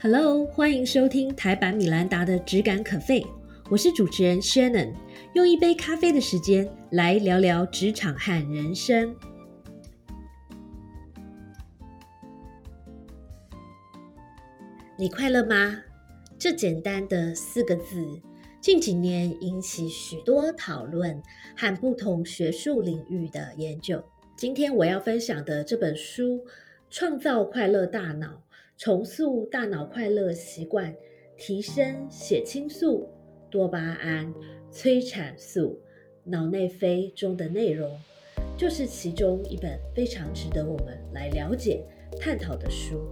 Hello，欢迎收听台版米兰达的质感可废，我是主持人 Shannon，用一杯咖啡的时间来聊聊职场和人生。你快乐吗？这简单的四个字，近几年引起许多讨论和不同学术领域的研究。今天我要分享的这本书《创造快乐大脑》。重塑大脑快乐习惯，提升血清素、多巴胺、催产素、脑内啡中的内容，就是其中一本非常值得我们来了解、探讨的书。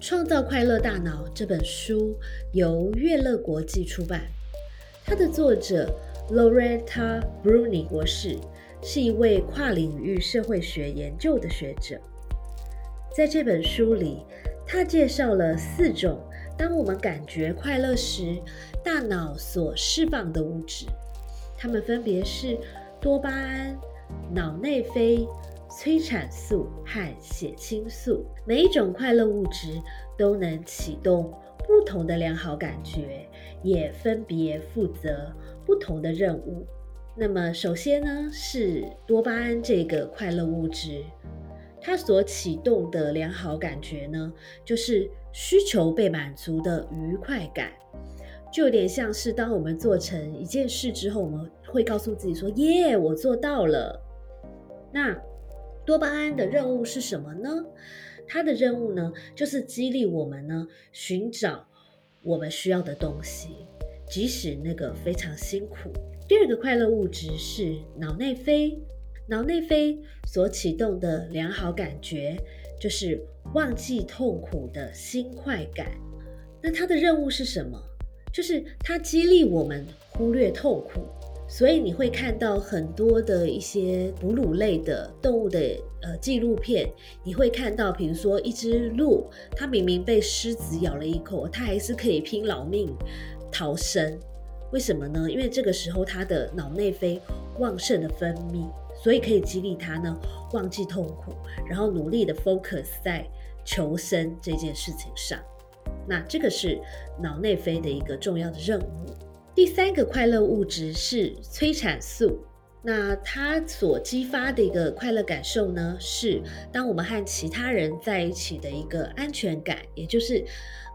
《创造快乐大脑》这本书由悦乐国际出版，它的作者。Loretta Bruni 博士是一位跨领域社会学研究的学者。在这本书里，他介绍了四种当我们感觉快乐时，大脑所释放的物质。它们分别是多巴胺、脑内啡、催产素和血清素。每一种快乐物质都能启动不同的良好感觉，也分别负责。不同的任务。那么，首先呢，是多巴胺这个快乐物质，它所启动的良好感觉呢，就是需求被满足的愉快感，就有点像是当我们做成一件事之后，我们会告诉自己说：“耶，我做到了。”那多巴胺的任务是什么呢？它的任务呢，就是激励我们呢，寻找我们需要的东西。即使那个非常辛苦。第二个快乐物质是脑内啡，脑内啡所启动的良好感觉就是忘记痛苦的新快感。那它的任务是什么？就是它激励我们忽略痛苦。所以你会看到很多的一些哺乳类的动物的呃纪录片，你会看到，比如说一只鹿，它明明被狮子咬了一口，它还是可以拼老命。逃生，为什么呢？因为这个时候他的脑内啡旺盛的分泌，所以可以激励他呢忘记痛苦，然后努力的 focus 在求生这件事情上。那这个是脑内啡的一个重要的任务。第三个快乐物质是催产素，那它所激发的一个快乐感受呢，是当我们和其他人在一起的一个安全感，也就是。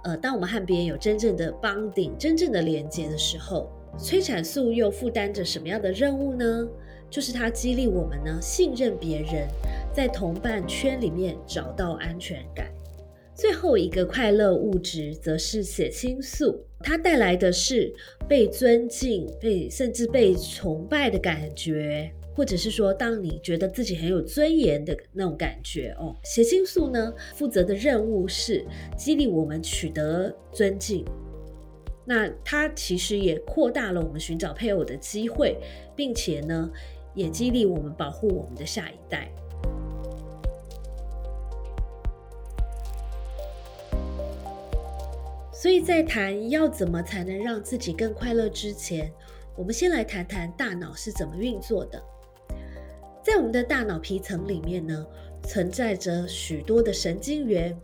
呃，当我们和别人有真正的绑定、真正的连接的时候，催产素又负担着什么样的任务呢？就是它激励我们呢，信任别人，在同伴圈里面找到安全感。最后一个快乐物质则是血清素，它带来的是被尊敬、被甚至被崇拜的感觉。或者是说，当你觉得自己很有尊严的那种感觉哦，血清素呢负责的任务是激励我们取得尊敬。那它其实也扩大了我们寻找配偶的机会，并且呢，也激励我们保护我们的下一代。所以在谈要怎么才能让自己更快乐之前，我们先来谈谈大脑是怎么运作的。在我们的大脑皮层里面呢，存在着许多的神经元。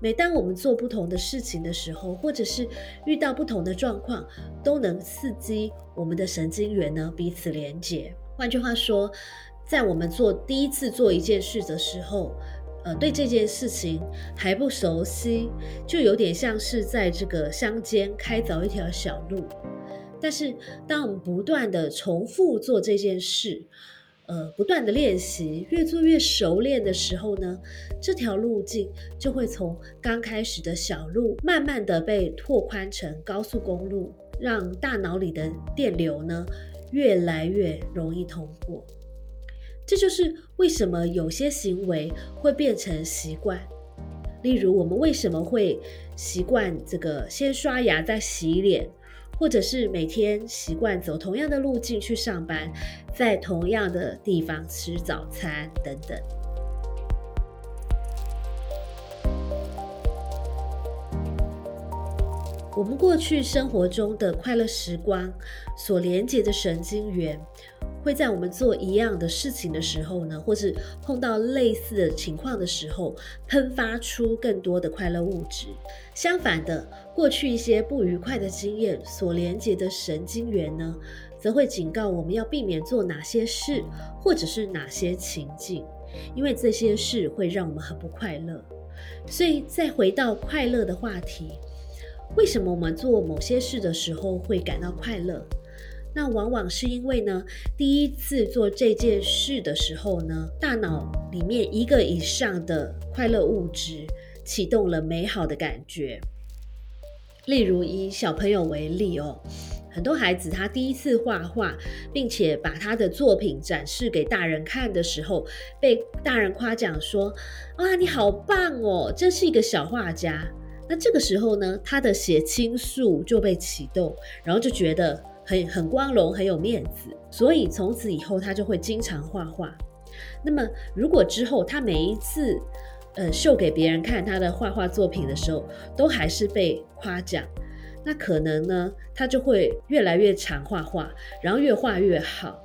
每当我们做不同的事情的时候，或者是遇到不同的状况，都能刺激我们的神经元呢彼此连接。换句话说，在我们做第一次做一件事的时候，呃，对这件事情还不熟悉，就有点像是在这个乡间开凿一条小路。但是，当我们不断的重复做这件事，呃，不断的练习，越做越熟练的时候呢，这条路径就会从刚开始的小路，慢慢的被拓宽成高速公路，让大脑里的电流呢越来越容易通过。这就是为什么有些行为会变成习惯，例如我们为什么会习惯这个先刷牙再洗脸。或者是每天习惯走同样的路径去上班，在同样的地方吃早餐等等。我们过去生活中的快乐时光所连接的神经元，会在我们做一样的事情的时候呢，或是碰到类似的情况的时候，喷发出更多的快乐物质。相反的，过去一些不愉快的经验所连接的神经元呢，则会警告我们要避免做哪些事，或者是哪些情境，因为这些事会让我们很不快乐。所以，再回到快乐的话题，为什么我们做某些事的时候会感到快乐？那往往是因为呢，第一次做这件事的时候呢，大脑里面一个以上的快乐物质启动了美好的感觉。例如以小朋友为例哦，很多孩子他第一次画画，并且把他的作品展示给大人看的时候，被大人夸奖说：“啊，你好棒哦，真是一个小画家。”那这个时候呢，他的血清素就被启动，然后就觉得。很很光荣，很有面子，所以从此以后他就会经常画画。那么，如果之后他每一次呃秀给别人看他的画画作品的时候，都还是被夸奖，那可能呢，他就会越来越常画画，然后越画越好，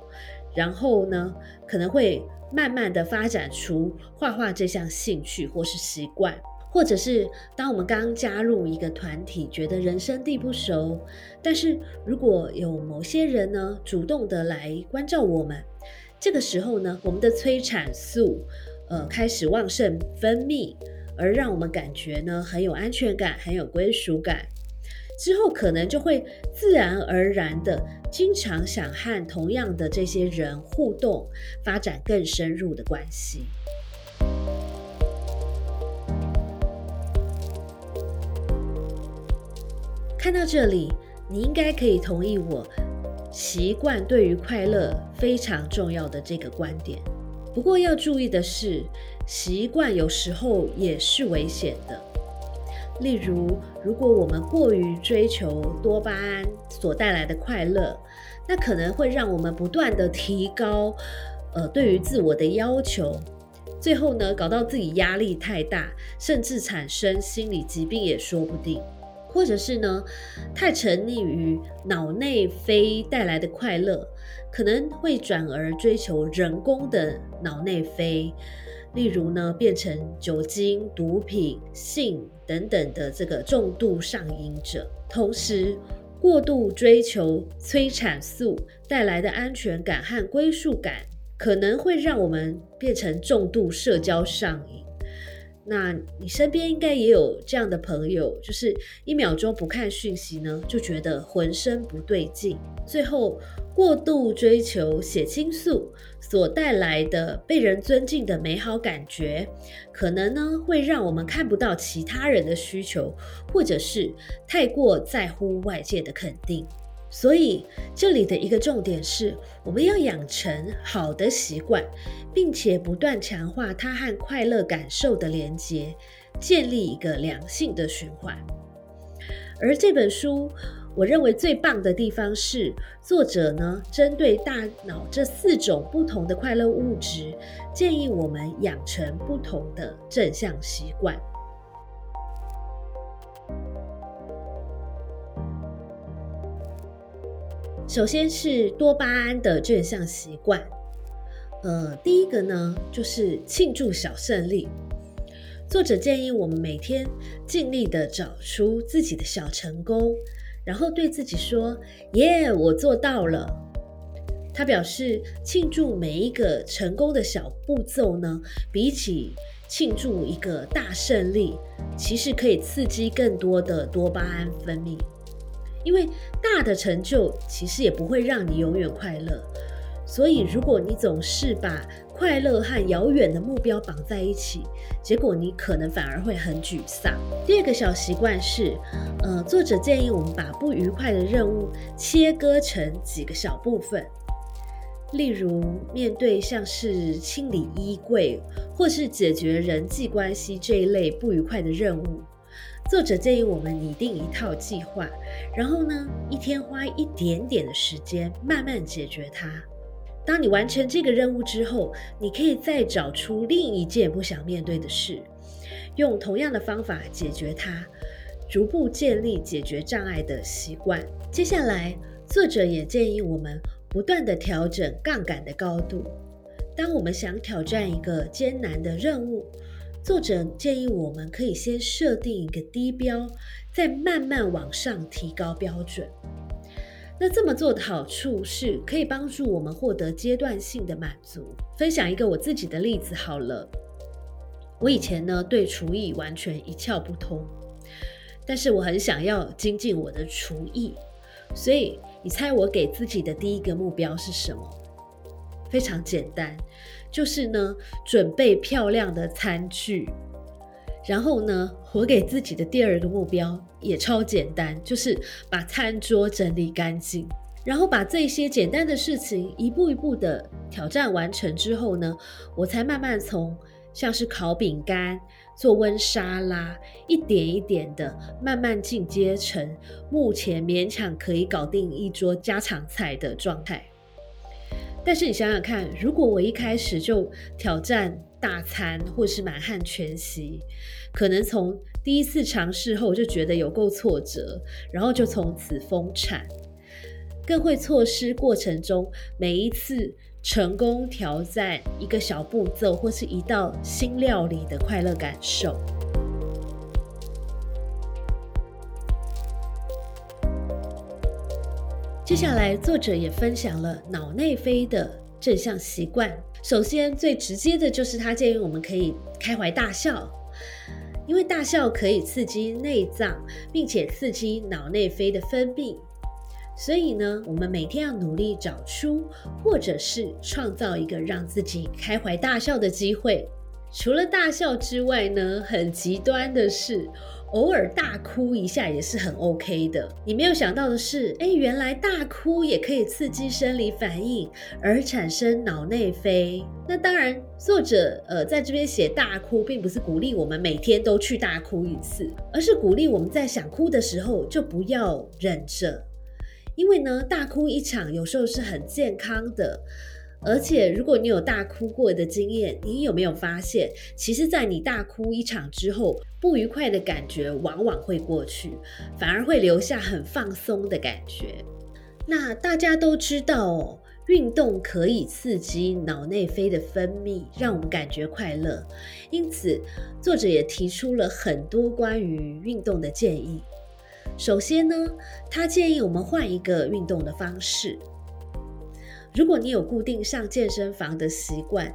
然后呢，可能会慢慢的发展出画画这项兴趣或是习惯。或者是当我们刚加入一个团体，觉得人生地不熟，但是如果有某些人呢主动的来关照我们，这个时候呢，我们的催产素呃开始旺盛分泌，而让我们感觉呢很有安全感，很有归属感，之后可能就会自然而然的经常想和同样的这些人互动，发展更深入的关系。看到这里，你应该可以同意我，习惯对于快乐非常重要的这个观点。不过要注意的是，习惯有时候也是危险的。例如，如果我们过于追求多巴胺所带来的快乐，那可能会让我们不断的提高，呃，对于自我的要求，最后呢，搞到自己压力太大，甚至产生心理疾病也说不定。或者是呢，太沉溺于脑内啡带来的快乐，可能会转而追求人工的脑内啡，例如呢，变成酒精、毒品、性等等的这个重度上瘾者。同时，过度追求催产素带来的安全感和归属感，可能会让我们变成重度社交上瘾。那你身边应该也有这样的朋友，就是一秒钟不看讯息呢，就觉得浑身不对劲。最后过度追求血清素所带来的被人尊敬的美好感觉，可能呢会让我们看不到其他人的需求，或者是太过在乎外界的肯定。所以，这里的一个重点是，我们要养成好的习惯，并且不断强化它和快乐感受的连接，建立一个良性的循环。而这本书，我认为最棒的地方是，作者呢针对大脑这四种不同的快乐物质，建议我们养成不同的正向习惯。首先是多巴胺的正向习惯，呃，第一个呢就是庆祝小胜利。作者建议我们每天尽力的找出自己的小成功，然后对自己说：“耶，我做到了。”他表示，庆祝每一个成功的小步骤呢，比起庆祝一个大胜利，其实可以刺激更多的多巴胺分泌。因为大的成就其实也不会让你永远快乐，所以如果你总是把快乐和遥远的目标绑在一起，结果你可能反而会很沮丧。第二个小习惯是，呃，作者建议我们把不愉快的任务切割成几个小部分，例如面对像是清理衣柜或是解决人际关系这一类不愉快的任务。作者建议我们拟定一套计划，然后呢，一天花一点点的时间慢慢解决它。当你完成这个任务之后，你可以再找出另一件不想面对的事，用同样的方法解决它，逐步建立解决障碍的习惯。接下来，作者也建议我们不断的调整杠杆的高度。当我们想挑战一个艰难的任务，作者建议我们可以先设定一个低标，再慢慢往上提高标准。那这么做的好处是可以帮助我们获得阶段性的满足。分享一个我自己的例子好了，我以前呢对厨艺完全一窍不通，但是我很想要精进我的厨艺，所以你猜我给自己的第一个目标是什么？非常简单，就是呢准备漂亮的餐具。然后呢，我给自己的第二个目标也超简单，就是把餐桌整理干净。然后把这些简单的事情一步一步的挑战完成之后呢，我才慢慢从像是烤饼干、做温沙拉，一点一点的慢慢进阶成目前勉强可以搞定一桌家常菜的状态。但是你想想看，如果我一开始就挑战大餐或是满汉全席，可能从第一次尝试后就觉得有够挫折，然后就从此封产，更会错失过程中每一次成功挑战一个小步骤或是一道新料理的快乐感受。接下来，作者也分享了脑内啡的正向习惯。首先，最直接的就是他建议我们可以开怀大笑，因为大笑可以刺激内脏，并且刺激脑内啡的分泌。所以呢，我们每天要努力找出，或者是创造一个让自己开怀大笑的机会。除了大笑之外呢，很极端的是。偶尔大哭一下也是很 OK 的。你没有想到的是，哎，原来大哭也可以刺激生理反应，而产生脑内啡。那当然，作者呃在这边写大哭，并不是鼓励我们每天都去大哭一次，而是鼓励我们在想哭的时候就不要忍着，因为呢，大哭一场有时候是很健康的。而且，如果你有大哭过的经验，你有没有发现，其实，在你大哭一场之后，不愉快的感觉往往会过去，反而会留下很放松的感觉。那大家都知道哦，运动可以刺激脑内啡的分泌，让我们感觉快乐。因此，作者也提出了很多关于运动的建议。首先呢，他建议我们换一个运动的方式。如果你有固定上健身房的习惯，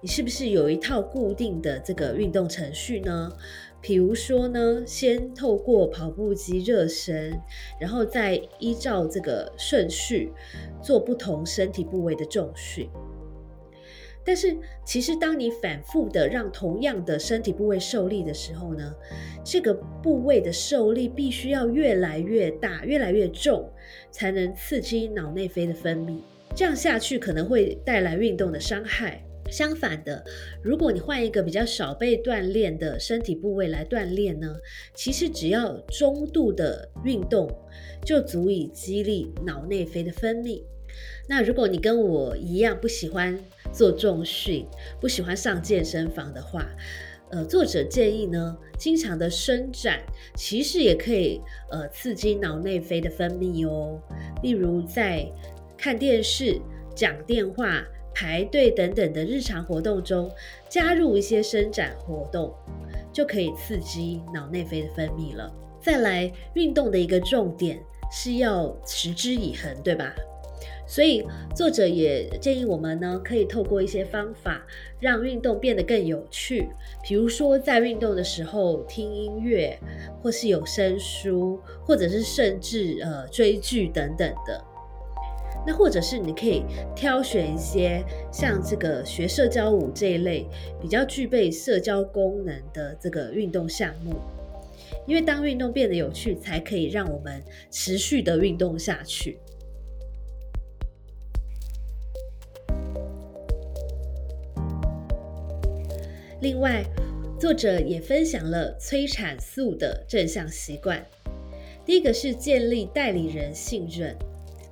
你是不是有一套固定的这个运动程序呢？比如说呢，先透过跑步机热身，然后再依照这个顺序做不同身体部位的重训。但是，其实当你反复的让同样的身体部位受力的时候呢，这个部位的受力必须要越来越大、越来越重，才能刺激脑内啡的分泌。这样下去可能会带来运动的伤害。相反的，如果你换一个比较少被锻炼的身体部位来锻炼呢，其实只要中度的运动就足以激励脑内啡的分泌。那如果你跟我一样不喜欢做重训，不喜欢上健身房的话，呃，作者建议呢，经常的伸展其实也可以呃刺激脑内啡的分泌哦。例如在看电视、讲电话、排队等等的日常活动中，加入一些伸展活动，就可以刺激脑内啡的分泌了。再来，运动的一个重点是要持之以恒，对吧？所以作者也建议我们呢，可以透过一些方法，让运动变得更有趣。比如说，在运动的时候听音乐，或是有声书，或者是甚至呃追剧等等的。那或者是你可以挑选一些像这个学社交舞这一类比较具备社交功能的这个运动项目，因为当运动变得有趣，才可以让我们持续的运动下去。另外，作者也分享了催产素的正向习惯，第一个是建立代理人信任。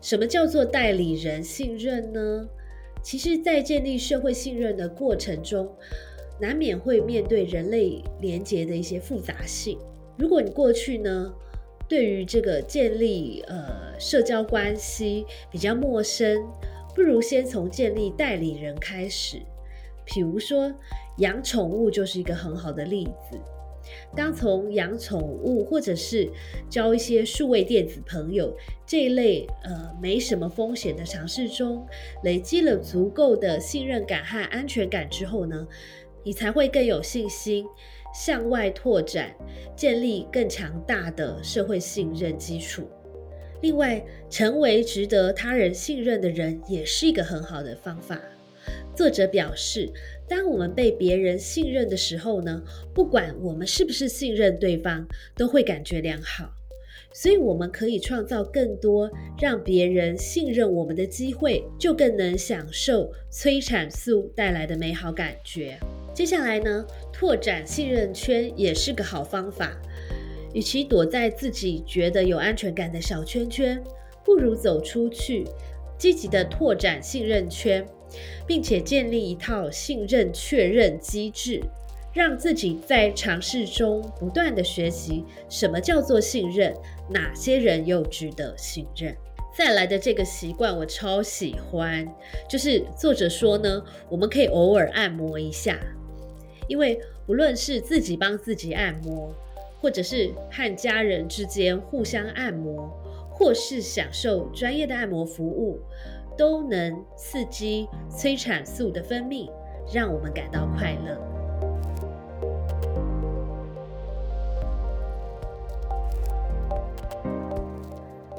什么叫做代理人信任呢？其实，在建立社会信任的过程中，难免会面对人类连结的一些复杂性。如果你过去呢，对于这个建立呃社交关系比较陌生，不如先从建立代理人开始。比如说，养宠物就是一个很好的例子。当从养宠物或者是交一些数位电子朋友这一类呃没什么风险的尝试中，累积了足够的信任感和安全感之后呢，你才会更有信心向外拓展，建立更强大的社会信任基础。另外，成为值得他人信任的人也是一个很好的方法。作者表示。当我们被别人信任的时候呢，不管我们是不是信任对方，都会感觉良好。所以，我们可以创造更多让别人信任我们的机会，就更能享受催产素带来的美好感觉。接下来呢，拓展信任圈也是个好方法。与其躲在自己觉得有安全感的小圈圈，不如走出去，积极的拓展信任圈。并且建立一套信任确认机制，让自己在尝试中不断的学习什么叫做信任，哪些人又值得信任。再来的这个习惯我超喜欢，就是作者说呢，我们可以偶尔按摩一下，因为不论是自己帮自己按摩，或者是和家人之间互相按摩，或是享受专业的按摩服务。都能刺激催产素的分泌，让我们感到快乐。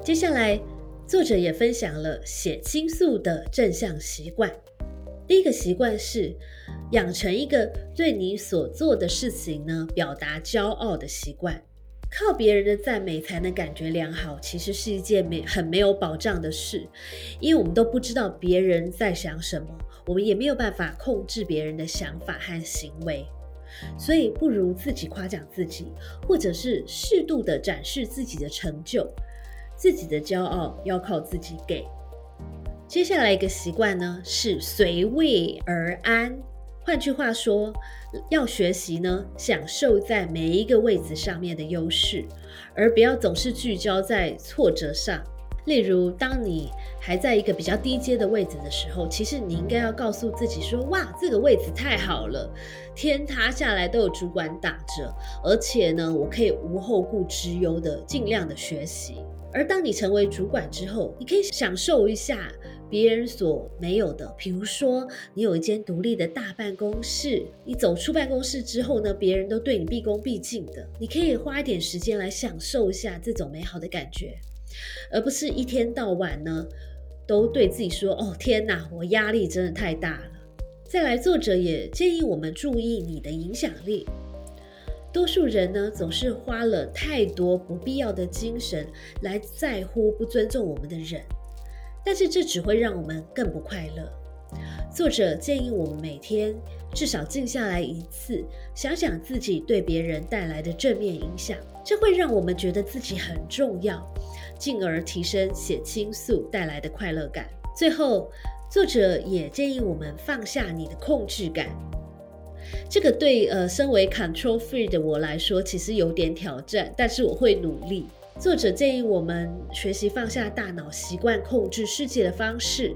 接下来，作者也分享了血清素的正向习惯。第一个习惯是养成一个对你所做的事情呢表达骄傲的习惯。靠别人的赞美才能感觉良好，其实是一件没很没有保障的事，因为我们都不知道别人在想什么，我们也没有办法控制别人的想法和行为，所以不如自己夸奖自己，或者是适度的展示自己的成就，自己的骄傲要靠自己给。接下来一个习惯呢，是随位而安。换句话说，要学习呢，享受在每一个位置上面的优势，而不要总是聚焦在挫折上。例如，当你还在一个比较低阶的位置的时候，其实你应该要告诉自己说：“哇，这个位置太好了，天塌下来都有主管挡着，而且呢，我可以无后顾之忧的尽量的学习。”而当你成为主管之后，你可以享受一下别人所没有的，比如说你有一间独立的大办公室，你走出办公室之后呢，别人都对你毕恭毕敬的，你可以花一点时间来享受一下这种美好的感觉，而不是一天到晚呢都对自己说：“哦，天哪，我压力真的太大了。”再来，作者也建议我们注意你的影响力。多数人呢，总是花了太多不必要的精神来在乎不尊重我们的人，但是这只会让我们更不快乐。作者建议我们每天至少静下来一次，想想自己对别人带来的正面影响，这会让我们觉得自己很重要，进而提升血清素带来的快乐感。最后，作者也建议我们放下你的控制感。这个对呃，身为 control free 的我来说，其实有点挑战，但是我会努力。作者建议我们学习放下大脑习惯控制世界的方式，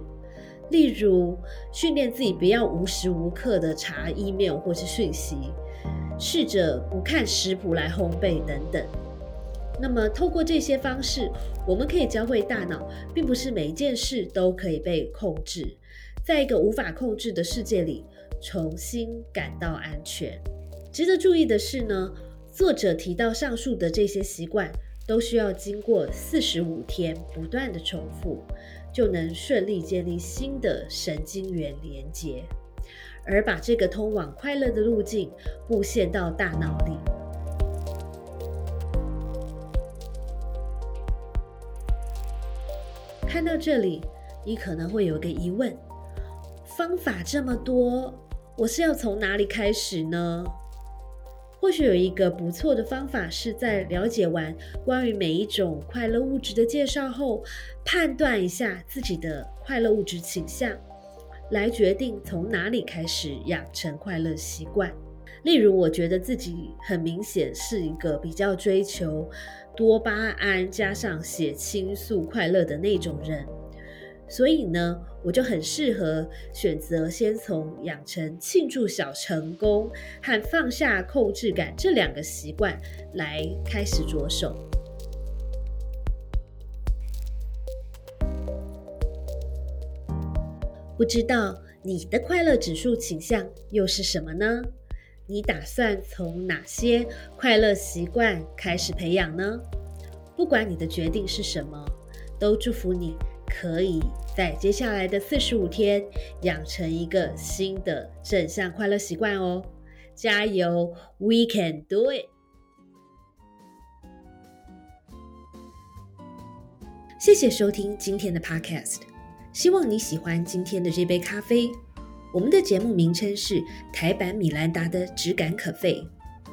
例如训练自己不要无时无刻的查 email 或是讯息，试着不看食谱来烘焙等等。那么透过这些方式，我们可以教会大脑，并不是每一件事都可以被控制，在一个无法控制的世界里。重新感到安全。值得注意的是呢，作者提到上述的这些习惯都需要经过四十五天不断的重复，就能顺利建立新的神经元连接，而把这个通往快乐的路径布线到大脑里。看到这里，你可能会有个疑问：方法这么多。我是要从哪里开始呢？或许有一个不错的方法，是在了解完关于每一种快乐物质的介绍后，判断一下自己的快乐物质倾向，来决定从哪里开始养成快乐习惯。例如，我觉得自己很明显是一个比较追求多巴胺加上血清素快乐的那种人。所以呢，我就很适合选择先从养成庆祝小成功和放下控制感这两个习惯来开始着手。不知道你的快乐指数倾向又是什么呢？你打算从哪些快乐习惯开始培养呢？不管你的决定是什么，都祝福你。可以在接下来的四十五天养成一个新的正向快乐习惯哦！加油，We can do it！谢谢收听今天的 Podcast，希望你喜欢今天的这杯咖啡。我们的节目名称是台版米兰达的质感可废。